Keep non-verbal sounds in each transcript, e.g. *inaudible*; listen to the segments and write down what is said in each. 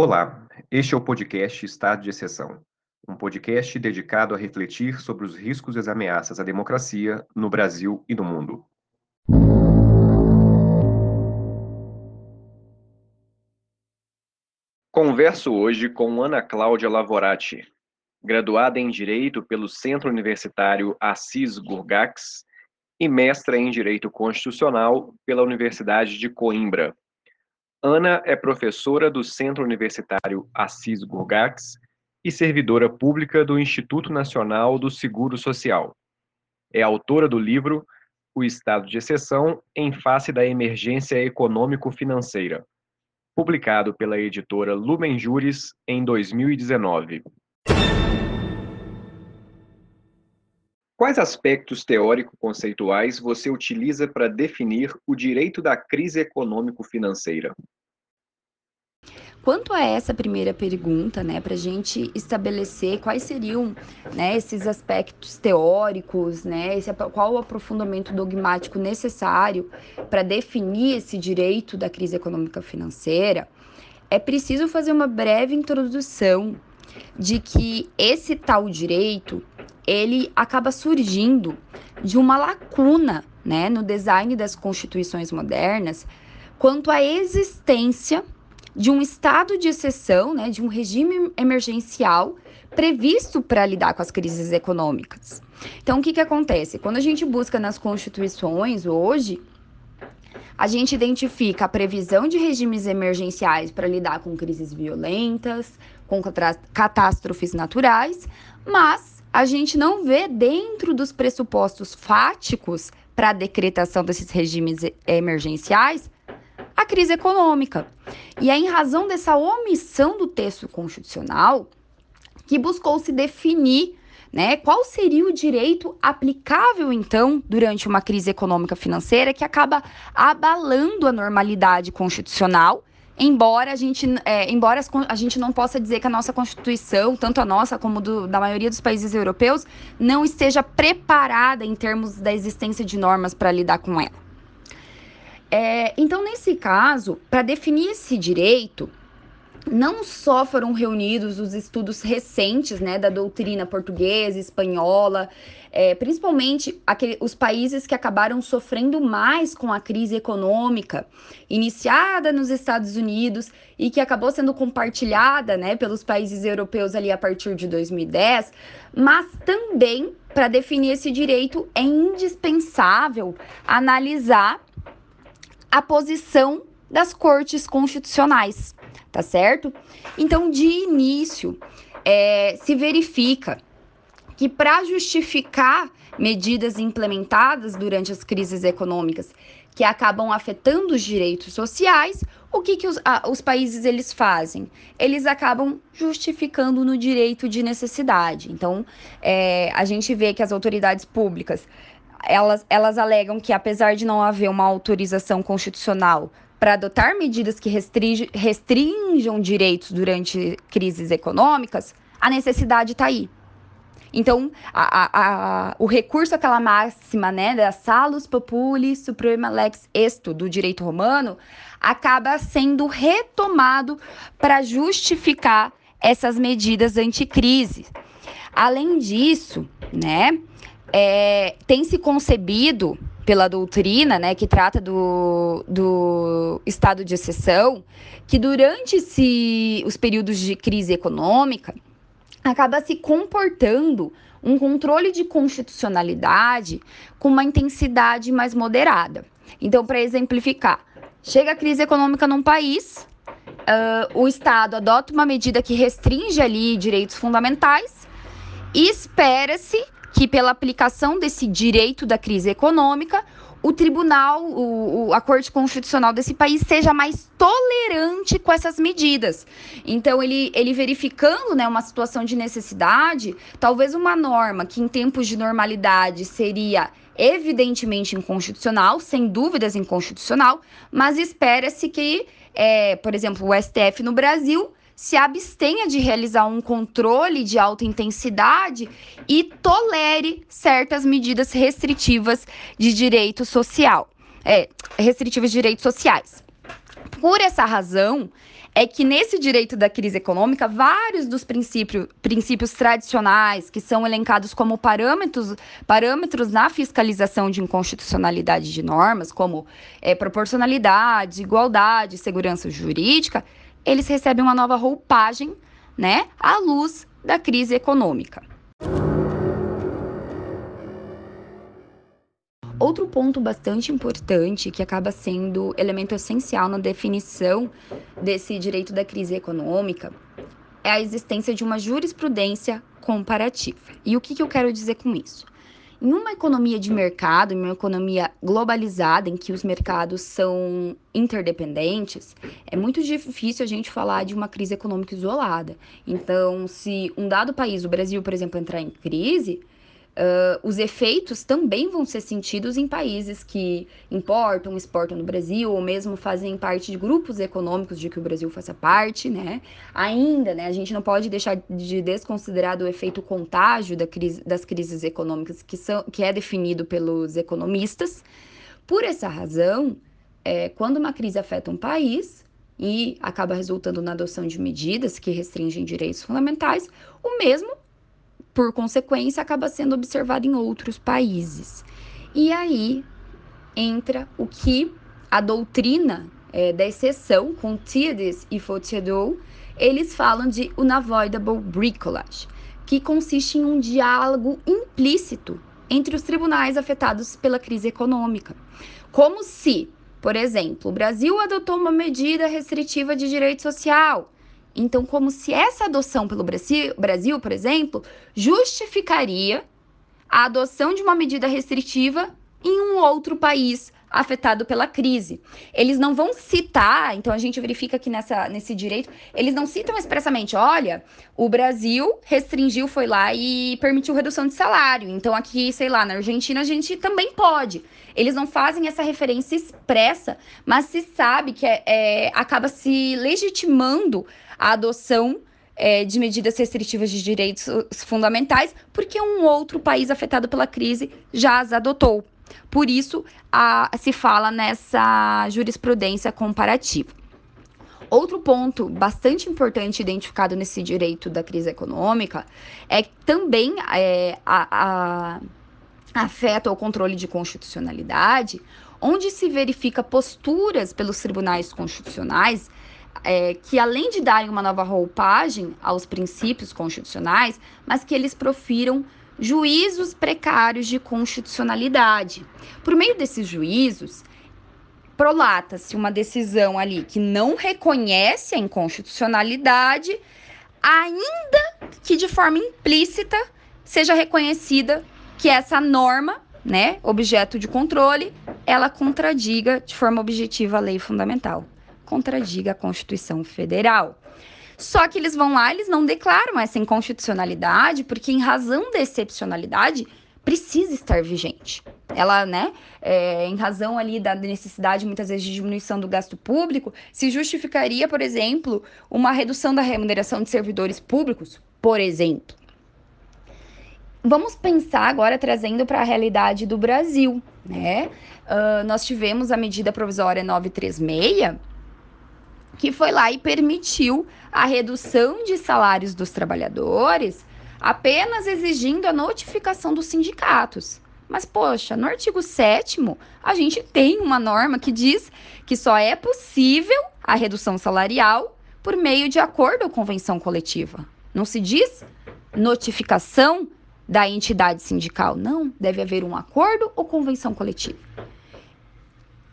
Olá, este é o podcast Estado de Exceção, um podcast dedicado a refletir sobre os riscos e as ameaças à democracia no Brasil e no mundo. Converso hoje com Ana Cláudia Lavorati, graduada em Direito pelo Centro Universitário Assis Gurgax e mestra em Direito Constitucional pela Universidade de Coimbra. Ana é professora do Centro Universitário Assis Gurgax e servidora pública do Instituto Nacional do Seguro Social. É autora do livro O Estado de Exceção em Face da Emergência Econômico-Financeira, publicado pela editora Lumen Juris em 2019. Quais aspectos teórico-conceituais você utiliza para definir o direito da crise econômico-financeira? Quanto a essa primeira pergunta, né, para a gente estabelecer quais seriam né, esses aspectos teóricos, né, esse, qual o aprofundamento dogmático necessário para definir esse direito da crise econômica financeira, é preciso fazer uma breve introdução de que esse tal direito ele acaba surgindo de uma lacuna né, no design das constituições modernas quanto à existência de um estado de exceção, né, de um regime emergencial previsto para lidar com as crises econômicas. Então, o que, que acontece? Quando a gente busca nas constituições hoje, a gente identifica a previsão de regimes emergenciais para lidar com crises violentas, com catástrofes naturais, mas a gente não vê dentro dos pressupostos fáticos para a decretação desses regimes emergenciais a crise econômica. E é em razão dessa omissão do texto constitucional que buscou se definir né, qual seria o direito aplicável, então, durante uma crise econômica financeira que acaba abalando a normalidade constitucional embora a gente, é, embora a gente não possa dizer que a nossa Constituição, tanto a nossa como do, da maioria dos países europeus, não esteja preparada em termos da existência de normas para lidar com ela. É, então, nesse caso, para definir esse direito, não só foram reunidos os estudos recentes né, da doutrina portuguesa, espanhola, é, principalmente aquele, os países que acabaram sofrendo mais com a crise econômica, iniciada nos Estados Unidos e que acabou sendo compartilhada né, pelos países europeus ali a partir de 2010, mas também para definir esse direito é indispensável analisar a posição das cortes constitucionais tá certo? Então, de início, é, se verifica que para justificar medidas implementadas durante as crises econômicas que acabam afetando os direitos sociais, o que, que os, a, os países eles fazem? Eles acabam justificando no direito de necessidade. Então, é, a gente vê que as autoridades públicas elas, elas alegam que, apesar de não haver uma autorização constitucional para adotar medidas que restringam direitos durante crises econômicas, a necessidade está aí. Então, a, a, a, o recurso àquela máxima, né, da salus populi suprema lex esto, do direito romano, acaba sendo retomado para justificar essas medidas anticrise. Além disso, né, é, tem se concebido pela doutrina, né, que trata do, do estado de exceção, que durante esse, os períodos de crise econômica acaba se comportando um controle de constitucionalidade com uma intensidade mais moderada. Então, para exemplificar, chega a crise econômica num país, uh, o Estado adota uma medida que restringe ali direitos fundamentais e espera-se que, pela aplicação desse direito da crise econômica, o tribunal, o, o, a Corte Constitucional desse país seja mais tolerante com essas medidas. Então, ele, ele verificando né, uma situação de necessidade, talvez uma norma que em tempos de normalidade seria evidentemente inconstitucional, sem dúvidas inconstitucional, mas espera-se que, é, por exemplo, o STF no Brasil se abstenha de realizar um controle de alta intensidade e tolere certas medidas restritivas de direito social, é, restritivas de direitos sociais. Por essa razão, é que nesse direito da crise econômica, vários dos princípios, princípios tradicionais, que são elencados como parâmetros, parâmetros na fiscalização de inconstitucionalidade de normas, como é, proporcionalidade, igualdade, segurança jurídica, eles recebem uma nova roupagem, né, à luz da crise econômica. Outro ponto bastante importante, que acaba sendo elemento essencial na definição desse direito da crise econômica, é a existência de uma jurisprudência comparativa. E o que, que eu quero dizer com isso? Em uma economia de mercado, em uma economia globalizada, em que os mercados são interdependentes, é muito difícil a gente falar de uma crise econômica isolada. Então, se um dado país, o Brasil, por exemplo, entrar em crise, Uh, os efeitos também vão ser sentidos em países que importam, exportam no Brasil, ou mesmo fazem parte de grupos econômicos de que o Brasil faça parte, né? Ainda, né, a gente não pode deixar de desconsiderar o efeito contágio da crise, das crises econômicas que, são, que é definido pelos economistas. Por essa razão, é, quando uma crise afeta um país, e acaba resultando na adoção de medidas que restringem direitos fundamentais, o mesmo por consequência, acaba sendo observado em outros países. E aí entra o que a doutrina é, da exceção, com Thiedis e Fautierdot, eles falam de unavoidable bricolage, que consiste em um diálogo implícito entre os tribunais afetados pela crise econômica. Como se, por exemplo, o Brasil adotou uma medida restritiva de direito social então, como se essa adoção pelo Brasil, por exemplo, justificaria a adoção de uma medida restritiva em um outro país afetado pela crise. Eles não vão citar, então a gente verifica aqui nessa, nesse direito, eles não citam expressamente, olha, o Brasil restringiu, foi lá e permitiu redução de salário. Então aqui, sei lá, na Argentina a gente também pode. Eles não fazem essa referência expressa, mas se sabe que é, é acaba se legitimando a adoção é, de medidas restritivas de direitos fundamentais, porque um outro país afetado pela crise já as adotou. Por isso, a, se fala nessa jurisprudência comparativa. Outro ponto bastante importante identificado nesse direito da crise econômica é também é, a, a, afeta o controle de constitucionalidade, onde se verifica posturas pelos tribunais constitucionais é, que além de darem uma nova roupagem aos princípios constitucionais, mas que eles profiram juízos precários de constitucionalidade. Por meio desses juízos, prolata-se uma decisão ali que não reconhece a inconstitucionalidade, ainda que de forma implícita seja reconhecida que essa norma, né, objeto de controle, ela contradiga de forma objetiva a lei fundamental contradiga a Constituição Federal. Só que eles vão lá, eles não declaram essa inconstitucionalidade, porque em razão da excepcionalidade precisa estar vigente. Ela, né, é, em razão ali da necessidade muitas vezes de diminuição do gasto público, se justificaria, por exemplo, uma redução da remuneração de servidores públicos, por exemplo. Vamos pensar agora trazendo para a realidade do Brasil, né? Uh, nós tivemos a medida provisória 936, que foi lá e permitiu a redução de salários dos trabalhadores, apenas exigindo a notificação dos sindicatos. Mas, poxa, no artigo 7 a gente tem uma norma que diz que só é possível a redução salarial por meio de acordo ou convenção coletiva. Não se diz notificação da entidade sindical. Não, deve haver um acordo ou convenção coletiva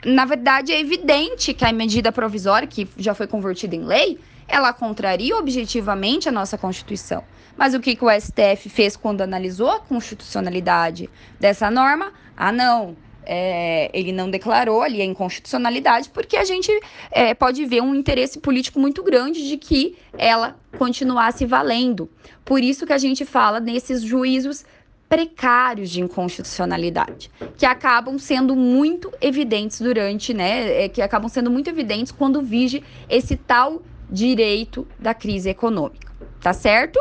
na verdade, é evidente que a medida provisória, que já foi convertida em lei, ela contraria objetivamente a nossa Constituição. Mas o que, que o STF fez quando analisou a constitucionalidade dessa norma? Ah, não. É, ele não declarou ali a inconstitucionalidade, porque a gente é, pode ver um interesse político muito grande de que ela continuasse valendo. Por isso que a gente fala nesses juízos precários de inconstitucionalidade, que acabam sendo muito evidentes durante, né, é, que acabam sendo muito evidentes quando vige esse tal direito da crise econômica, tá certo?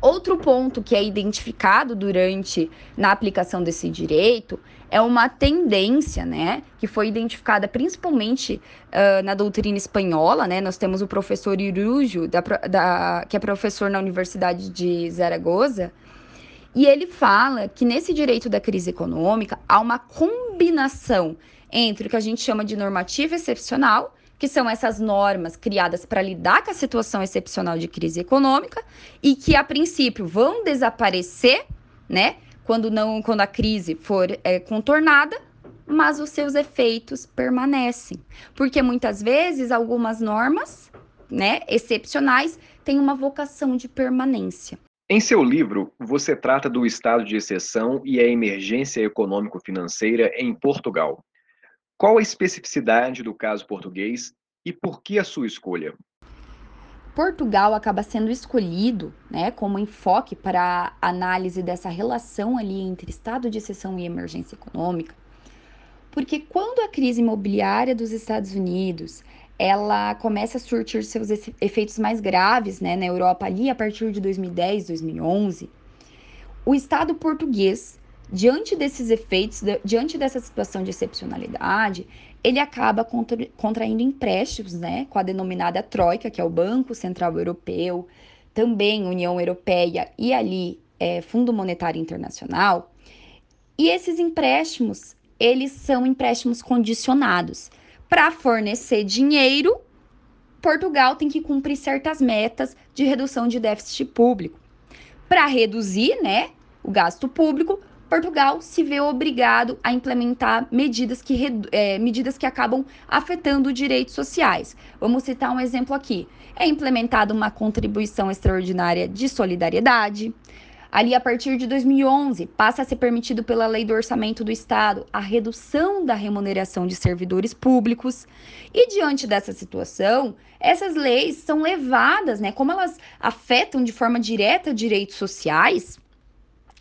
Outro ponto que é identificado durante na aplicação desse direito é uma tendência, né, que foi identificada principalmente uh, na doutrina espanhola, né, nós temos o professor Irujo, da, da, que é professor na Universidade de Zaragoza, e ele fala que nesse direito da crise econômica há uma combinação entre o que a gente chama de normativa excepcional, que são essas normas criadas para lidar com a situação excepcional de crise econômica e que a princípio vão desaparecer, né, quando não, quando a crise for é, contornada, mas os seus efeitos permanecem, porque muitas vezes algumas normas, né, excepcionais têm uma vocação de permanência. Em seu livro, você trata do estado de exceção e a emergência econômico-financeira em Portugal. Qual a especificidade do caso português e por que a sua escolha? Portugal acaba sendo escolhido né, como enfoque para a análise dessa relação ali entre estado de exceção e emergência econômica, porque quando a crise imobiliária dos Estados Unidos ela começa a surtir seus efeitos mais graves né, na Europa ali a partir de 2010, 2011. O Estado português, diante desses efeitos, diante dessa situação de excepcionalidade, ele acaba contra, contraindo empréstimos né, com a denominada Troika, que é o Banco Central Europeu, também União Europeia e ali é, Fundo Monetário Internacional. E esses empréstimos, eles são empréstimos condicionados para fornecer dinheiro, Portugal tem que cumprir certas metas de redução de déficit público. Para reduzir, né, o gasto público, Portugal se vê obrigado a implementar medidas que, é, medidas que acabam afetando direitos sociais. Vamos citar um exemplo aqui. É implementada uma contribuição extraordinária de solidariedade, Ali, a partir de 2011, passa a ser permitido pela Lei do Orçamento do Estado a redução da remuneração de servidores públicos. E diante dessa situação, essas leis são levadas, né, como elas afetam de forma direta direitos sociais,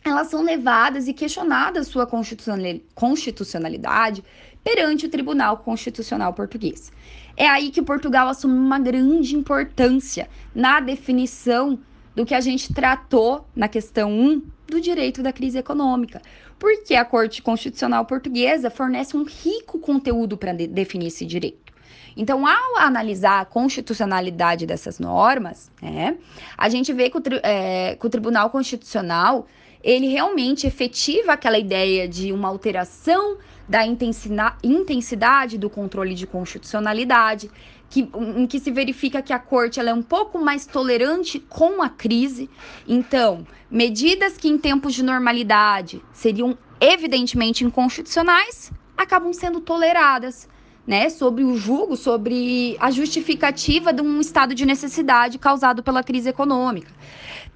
elas são levadas e questionadas sua constitucionalidade perante o Tribunal Constitucional Português. É aí que Portugal assume uma grande importância na definição do que a gente tratou na questão 1 do direito da crise econômica. Porque a Corte Constitucional Portuguesa fornece um rico conteúdo para de definir esse direito. Então, ao analisar a constitucionalidade dessas normas, né, a gente vê que o, é, que o Tribunal Constitucional ele realmente efetiva aquela ideia de uma alteração da intensidade do controle de constitucionalidade, que, em que se verifica que a corte ela é um pouco mais tolerante com a crise. Então, medidas que em tempos de normalidade seriam evidentemente inconstitucionais acabam sendo toleradas. Né, sobre o julgo, sobre a justificativa de um estado de necessidade causado pela crise econômica.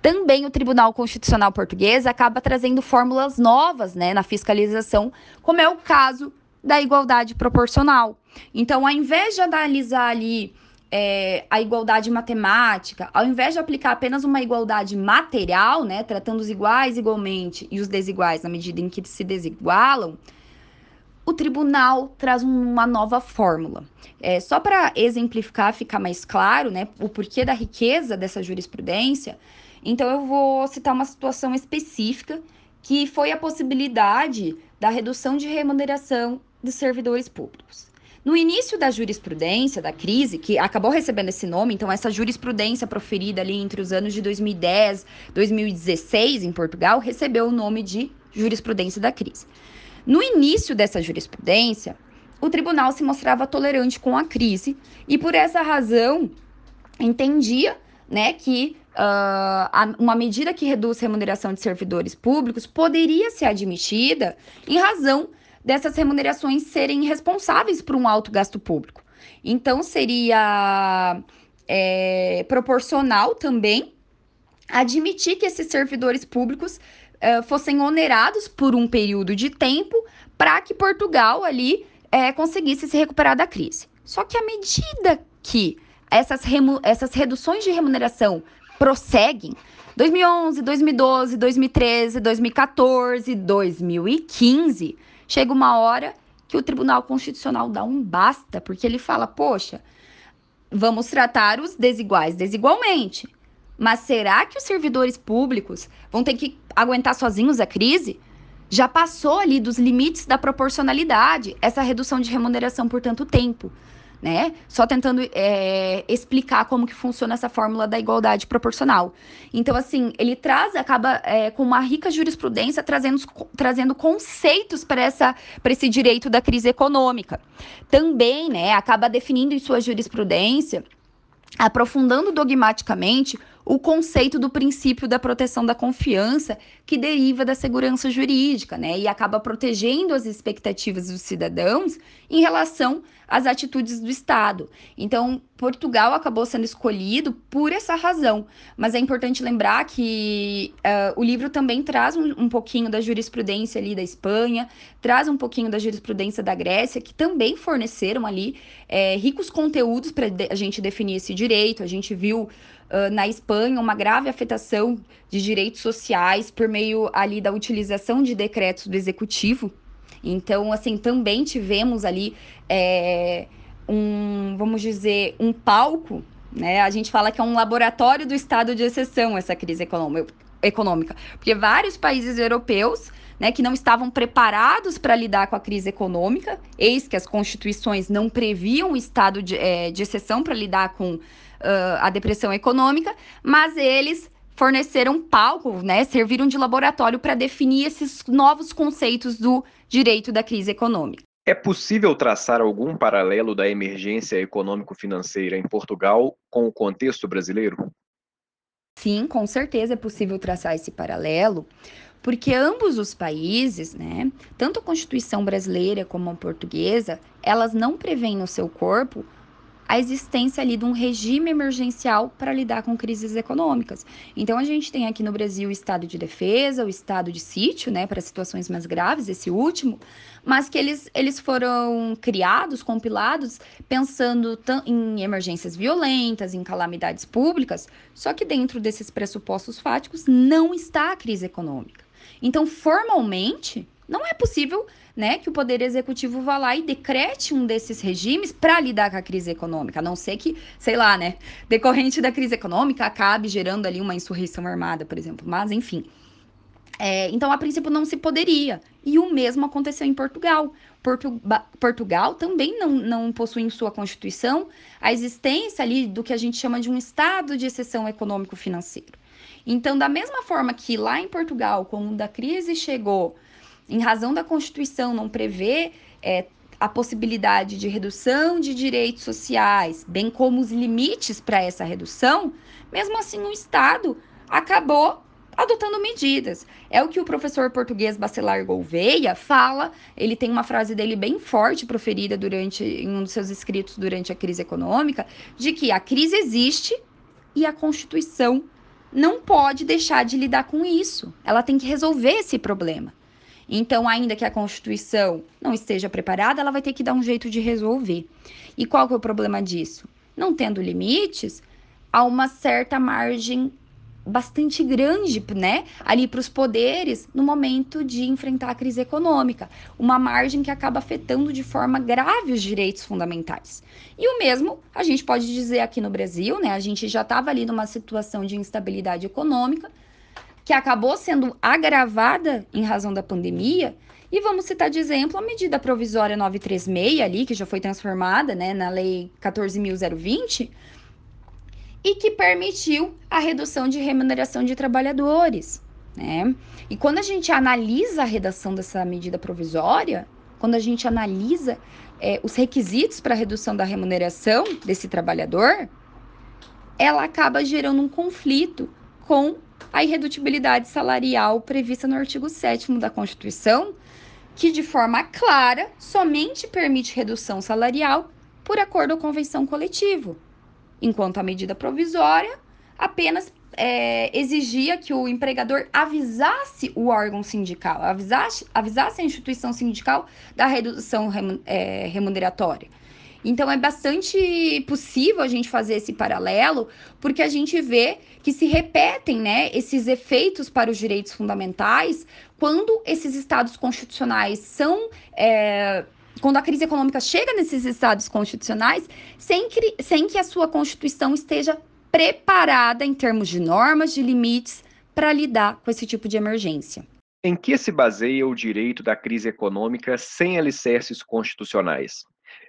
Também o Tribunal Constitucional Português acaba trazendo fórmulas novas né, na fiscalização, como é o caso da igualdade proporcional. Então, ao invés de analisar ali é, a igualdade matemática, ao invés de aplicar apenas uma igualdade material, né, tratando os iguais igualmente e os desiguais na medida em que se desigualam, o tribunal traz uma nova fórmula. É, só para exemplificar, ficar mais claro, né, o porquê da riqueza dessa jurisprudência, então eu vou citar uma situação específica que foi a possibilidade da redução de remuneração dos servidores públicos. No início da jurisprudência, da crise, que acabou recebendo esse nome, então essa jurisprudência proferida ali entre os anos de 2010 e 2016 em Portugal, recebeu o nome de jurisprudência da crise. No início dessa jurisprudência, o tribunal se mostrava tolerante com a crise e, por essa razão, entendia né, que uh, uma medida que reduz remuneração de servidores públicos poderia ser admitida em razão dessas remunerações serem responsáveis por um alto gasto público. Então, seria é, proporcional também admitir que esses servidores públicos é, fossem onerados por um período de tempo para que Portugal ali é, conseguisse se recuperar da crise. Só que à medida que essas, essas reduções de remuneração prosseguem, 2011, 2012, 2013, 2014, 2015, chega uma hora que o Tribunal Constitucional dá um basta, porque ele fala: poxa, vamos tratar os desiguais desigualmente. Mas será que os servidores públicos vão ter que aguentar sozinhos a crise? já passou ali dos limites da proporcionalidade essa redução de remuneração por tanto tempo né? Só tentando é, explicar como que funciona essa fórmula da igualdade proporcional. Então, assim, ele traz, acaba é, com uma rica jurisprudência, trazendo, trazendo conceitos para esse direito da crise econômica. Também, né, acaba definindo em sua jurisprudência, aprofundando dogmaticamente o conceito do princípio da proteção da confiança que deriva da segurança jurídica, né? E acaba protegendo as expectativas dos cidadãos em relação às atitudes do Estado. Então, Portugal acabou sendo escolhido por essa razão. Mas é importante lembrar que uh, o livro também traz um, um, pouquinho da jurisprudência ali da Espanha, traz um pouquinho da jurisprudência da Grécia, que também forneceram ali é, ricos conteúdos para a gente definir esse direito. A gente viu na Espanha uma grave afetação de direitos sociais por meio ali da utilização de decretos do executivo. Então, assim, também tivemos ali é, um, vamos dizer, um palco, né? A gente fala que é um laboratório do estado de exceção essa crise econômica, porque vários países europeus né, que não estavam preparados para lidar com a crise econômica, eis que as constituições não previam o estado de, é, de exceção para lidar com uh, a depressão econômica, mas eles forneceram palco, né, serviram de laboratório para definir esses novos conceitos do direito da crise econômica. É possível traçar algum paralelo da emergência econômico-financeira em Portugal com o contexto brasileiro? Sim, com certeza é possível traçar esse paralelo, porque ambos os países, né, tanto a Constituição brasileira como a portuguesa, elas não prevêem no seu corpo a existência ali de um regime emergencial para lidar com crises econômicas. Então a gente tem aqui no Brasil o estado de defesa, o estado de sítio, né, para situações mais graves, esse último, mas que eles, eles foram criados, compilados, pensando em emergências violentas, em calamidades públicas, só que dentro desses pressupostos fáticos não está a crise econômica. Então, formalmente, não é possível né, que o Poder Executivo vá lá e decrete um desses regimes para lidar com a crise econômica, a não ser que, sei lá, né, decorrente da crise econômica acabe gerando ali uma insurreição armada, por exemplo. Mas, enfim. É, então, a princípio, não se poderia. E o mesmo aconteceu em Portugal. Portu Portugal também não, não possui em sua Constituição a existência ali do que a gente chama de um estado de exceção econômico-financeiro. Então, da mesma forma que lá em Portugal, quando a crise chegou em razão da Constituição não prevê é, a possibilidade de redução de direitos sociais, bem como os limites para essa redução, mesmo assim o Estado acabou adotando medidas. É o que o professor português Bacelar Gouveia fala, ele tem uma frase dele bem forte proferida durante em um dos seus escritos durante a crise econômica, de que a crise existe e a Constituição não pode deixar de lidar com isso. Ela tem que resolver esse problema. Então, ainda que a Constituição não esteja preparada, ela vai ter que dar um jeito de resolver. E qual que é o problema disso? Não tendo limites, há uma certa margem bastante grande, né, ali para os poderes no momento de enfrentar a crise econômica, uma margem que acaba afetando de forma grave os direitos fundamentais. E o mesmo a gente pode dizer aqui no Brasil, né, a gente já estava ali numa situação de instabilidade econômica, que acabou sendo agravada em razão da pandemia. E vamos citar de exemplo a medida provisória 936 ali, que já foi transformada né, na lei 14.020, e que permitiu a redução de remuneração de trabalhadores. Né? E quando a gente analisa a redação dessa medida provisória, quando a gente analisa é, os requisitos para a redução da remuneração desse trabalhador, ela acaba gerando um conflito com a irredutibilidade salarial prevista no artigo 7 da Constituição, que de forma clara somente permite redução salarial por acordo ou convenção coletivo, enquanto a medida provisória apenas é, exigia que o empregador avisasse o órgão sindical, avisasse, avisasse a instituição sindical da redução é, remuneratória. Então é bastante possível a gente fazer esse paralelo, porque a gente vê que se repetem, né, esses efeitos para os direitos fundamentais quando esses estados constitucionais são é, quando a crise econômica chega nesses estados constitucionais, sem que, sem que a sua Constituição esteja preparada em termos de normas, de limites, para lidar com esse tipo de emergência. Em que se baseia o direito da crise econômica sem alicerces constitucionais?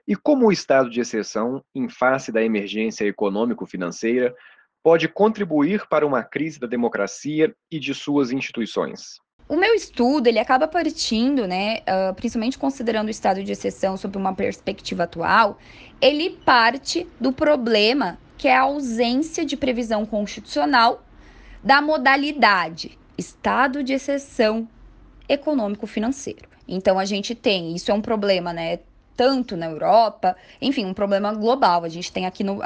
E como o estado de exceção, em face da emergência econômico-financeira, pode contribuir para uma crise da democracia e de suas instituições? O meu estudo ele acaba partindo, né, uh, principalmente considerando o estado de exceção sob uma perspectiva atual, ele parte do problema que é a ausência de previsão constitucional da modalidade estado de exceção econômico-financeiro. Então a gente tem, isso é um problema, né, tanto na Europa, enfim, um problema global. A gente tem aqui, no,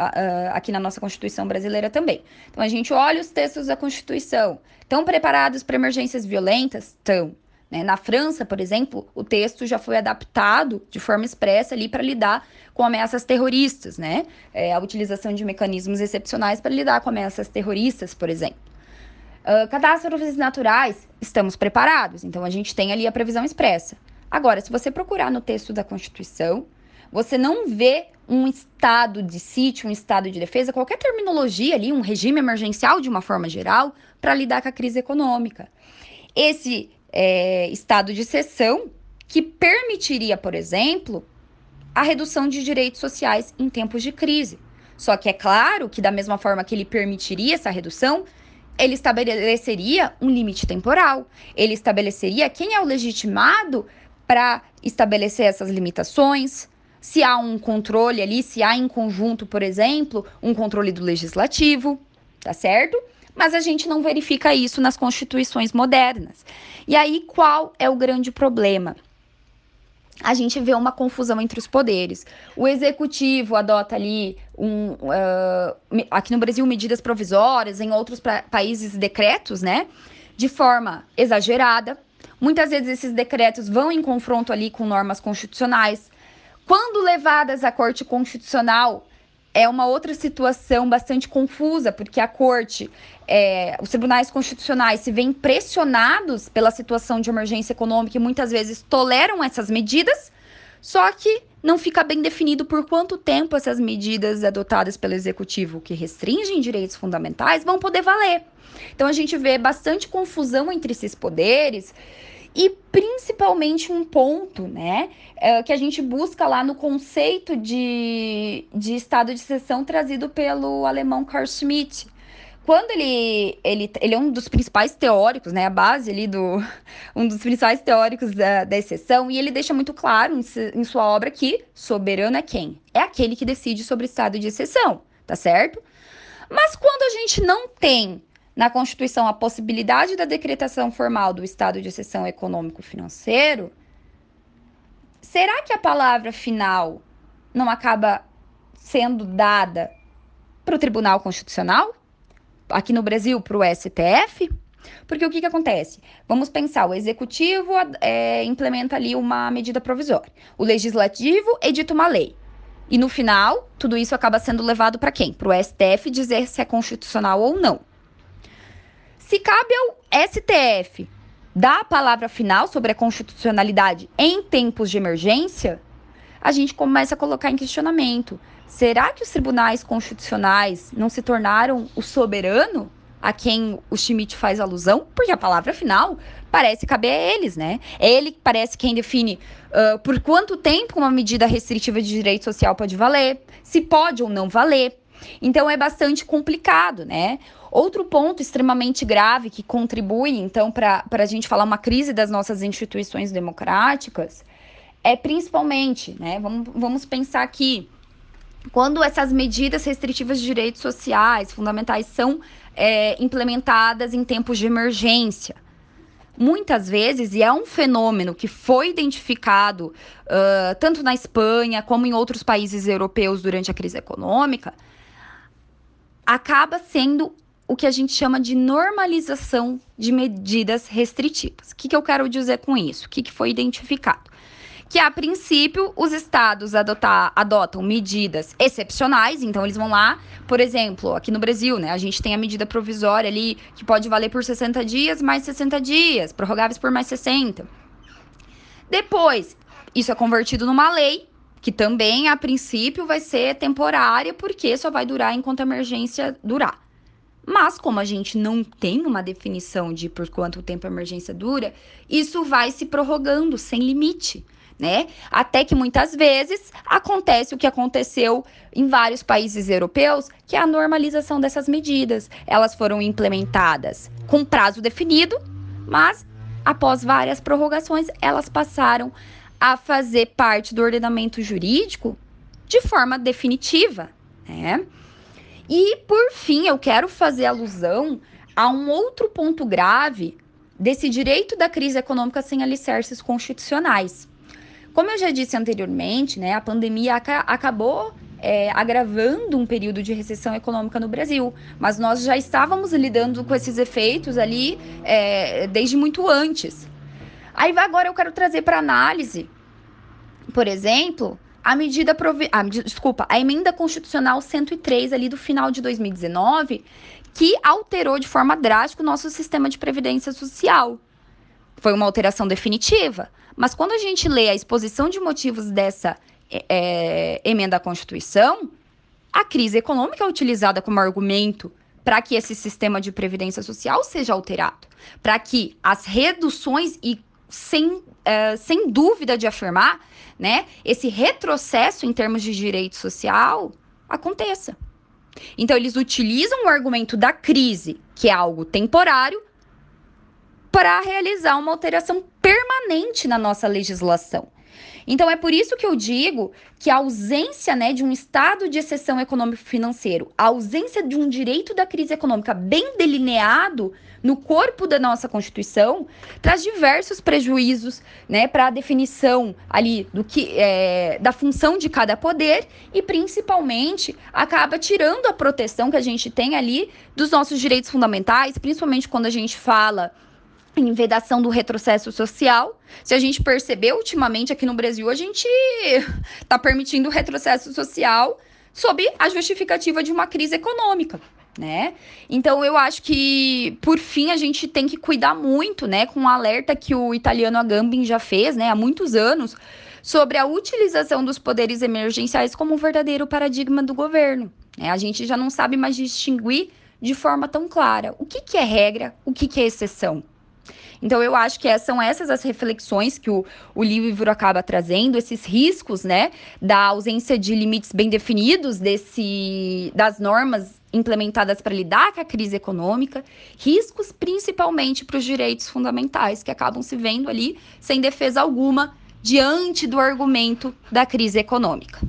aqui na nossa Constituição brasileira também. Então a gente olha os textos da Constituição. Estão preparados para emergências violentas? Estão. Né? Na França, por exemplo, o texto já foi adaptado de forma expressa ali para lidar com ameaças terroristas, né? É, a utilização de mecanismos excepcionais para lidar com ameaças terroristas, por exemplo. Uh, catástrofes naturais, estamos preparados. Então a gente tem ali a previsão expressa. Agora, se você procurar no texto da Constituição, você não vê um estado de sítio, um estado de defesa, qualquer terminologia ali, um regime emergencial de uma forma geral, para lidar com a crise econômica. Esse é, estado de exceção que permitiria, por exemplo, a redução de direitos sociais em tempos de crise. Só que é claro que, da mesma forma que ele permitiria essa redução, ele estabeleceria um limite temporal, ele estabeleceria quem é o legitimado para estabelecer essas limitações, se há um controle ali, se há em conjunto, por exemplo, um controle do legislativo, tá certo? Mas a gente não verifica isso nas constituições modernas. E aí, qual é o grande problema? a gente vê uma confusão entre os poderes. O executivo adota ali, um, uh, aqui no Brasil, medidas provisórias, em outros países, decretos, né? De forma exagerada, Muitas vezes esses decretos vão em confronto ali com normas constitucionais. Quando levadas à Corte Constitucional, é uma outra situação bastante confusa, porque a Corte, é, os tribunais constitucionais se veem pressionados pela situação de emergência econômica e muitas vezes toleram essas medidas, só que não fica bem definido por quanto tempo essas medidas adotadas pelo executivo que restringem direitos fundamentais vão poder valer. Então a gente vê bastante confusão entre esses poderes e principalmente um ponto, né, é, que a gente busca lá no conceito de, de estado de exceção trazido pelo alemão Carl Schmitt. Quando ele, ele, ele é um dos principais teóricos, né, a base ali do, *laughs* um dos principais teóricos da, da exceção, e ele deixa muito claro em, em sua obra que soberano é quem? É aquele que decide sobre o estado de exceção, tá certo? Mas quando a gente não tem na Constituição a possibilidade da decretação formal do estado de exceção econômico-financeiro, será que a palavra final não acaba sendo dada para o Tribunal Constitucional? Aqui no Brasil, para o STF? Porque o que, que acontece? Vamos pensar, o executivo é, implementa ali uma medida provisória, o legislativo edita uma lei. E no final, tudo isso acaba sendo levado para quem? Para o STF dizer se é constitucional ou não. Se cabe ao STF dar a palavra final sobre a constitucionalidade em tempos de emergência, a gente começa a colocar em questionamento: será que os tribunais constitucionais não se tornaram o soberano a quem o Schmidt faz alusão? Porque a palavra final parece caber a eles, né? É ele parece quem define uh, por quanto tempo uma medida restritiva de direito social pode valer, se pode ou não valer. Então é bastante complicado, né? Outro ponto extremamente grave que contribui, então, para a gente falar uma crise das nossas instituições democráticas é principalmente, né? Vamos, vamos pensar aqui. Quando essas medidas restritivas de direitos sociais fundamentais são é, implementadas em tempos de emergência, muitas vezes, e é um fenômeno que foi identificado uh, tanto na Espanha como em outros países europeus durante a crise econômica, acaba sendo o que a gente chama de normalização de medidas restritivas. O que, que eu quero dizer com isso? O que, que foi identificado? Que a princípio os estados adotar, adotam medidas excepcionais, então eles vão lá, por exemplo, aqui no Brasil, né? A gente tem a medida provisória ali que pode valer por 60 dias, mais 60 dias, prorrogáveis por mais 60. Depois, isso é convertido numa lei, que também, a princípio, vai ser temporária, porque só vai durar enquanto a emergência durar. Mas, como a gente não tem uma definição de por quanto tempo a emergência dura, isso vai se prorrogando sem limite. Né? Até que muitas vezes acontece o que aconteceu em vários países europeus, que é a normalização dessas medidas. Elas foram implementadas com prazo definido, mas após várias prorrogações, elas passaram a fazer parte do ordenamento jurídico de forma definitiva, né? E por fim, eu quero fazer alusão a um outro ponto grave desse direito da crise econômica sem alicerces constitucionais. Como eu já disse anteriormente, né, a pandemia ac acabou é, agravando um período de recessão econômica no Brasil, mas nós já estávamos lidando com esses efeitos ali é, desde muito antes. Aí agora eu quero trazer para análise, por exemplo, a medida, provi... desculpa, a emenda constitucional 103 ali do final de 2019, que alterou de forma drástica o nosso sistema de previdência social. Foi uma alteração definitiva, mas quando a gente lê a exposição de motivos dessa é, emenda à Constituição, a crise econômica é utilizada como argumento para que esse sistema de previdência social seja alterado, para que as reduções e sem, é, sem dúvida de afirmar, né, esse retrocesso em termos de direito social aconteça. Então, eles utilizam o argumento da crise, que é algo temporário, para realizar uma alteração permanente na nossa legislação. Então é por isso que eu digo que a ausência né, de um estado de exceção econômico-financeiro, a ausência de um direito da crise econômica bem delineado no corpo da nossa Constituição, traz diversos prejuízos né, para a definição ali do que é, da função de cada poder e principalmente acaba tirando a proteção que a gente tem ali dos nossos direitos fundamentais, principalmente quando a gente fala em vedação do retrocesso social. Se a gente perceber ultimamente aqui no Brasil, a gente está *laughs* permitindo o retrocesso social sob a justificativa de uma crise econômica. Né? Então eu acho que por fim a gente tem que cuidar muito, né, com o alerta que o italiano Agambin já fez, né, há muitos anos, sobre a utilização dos poderes emergenciais como um verdadeiro paradigma do governo. Né? A gente já não sabe mais distinguir de forma tão clara o que, que é regra, o que, que é exceção. Então, eu acho que são essas as reflexões que o, o livro acaba trazendo, esses riscos, né, da ausência de limites bem definidos desse, das normas implementadas para lidar com a crise econômica, riscos principalmente para os direitos fundamentais, que acabam se vendo ali sem defesa alguma diante do argumento da crise econômica.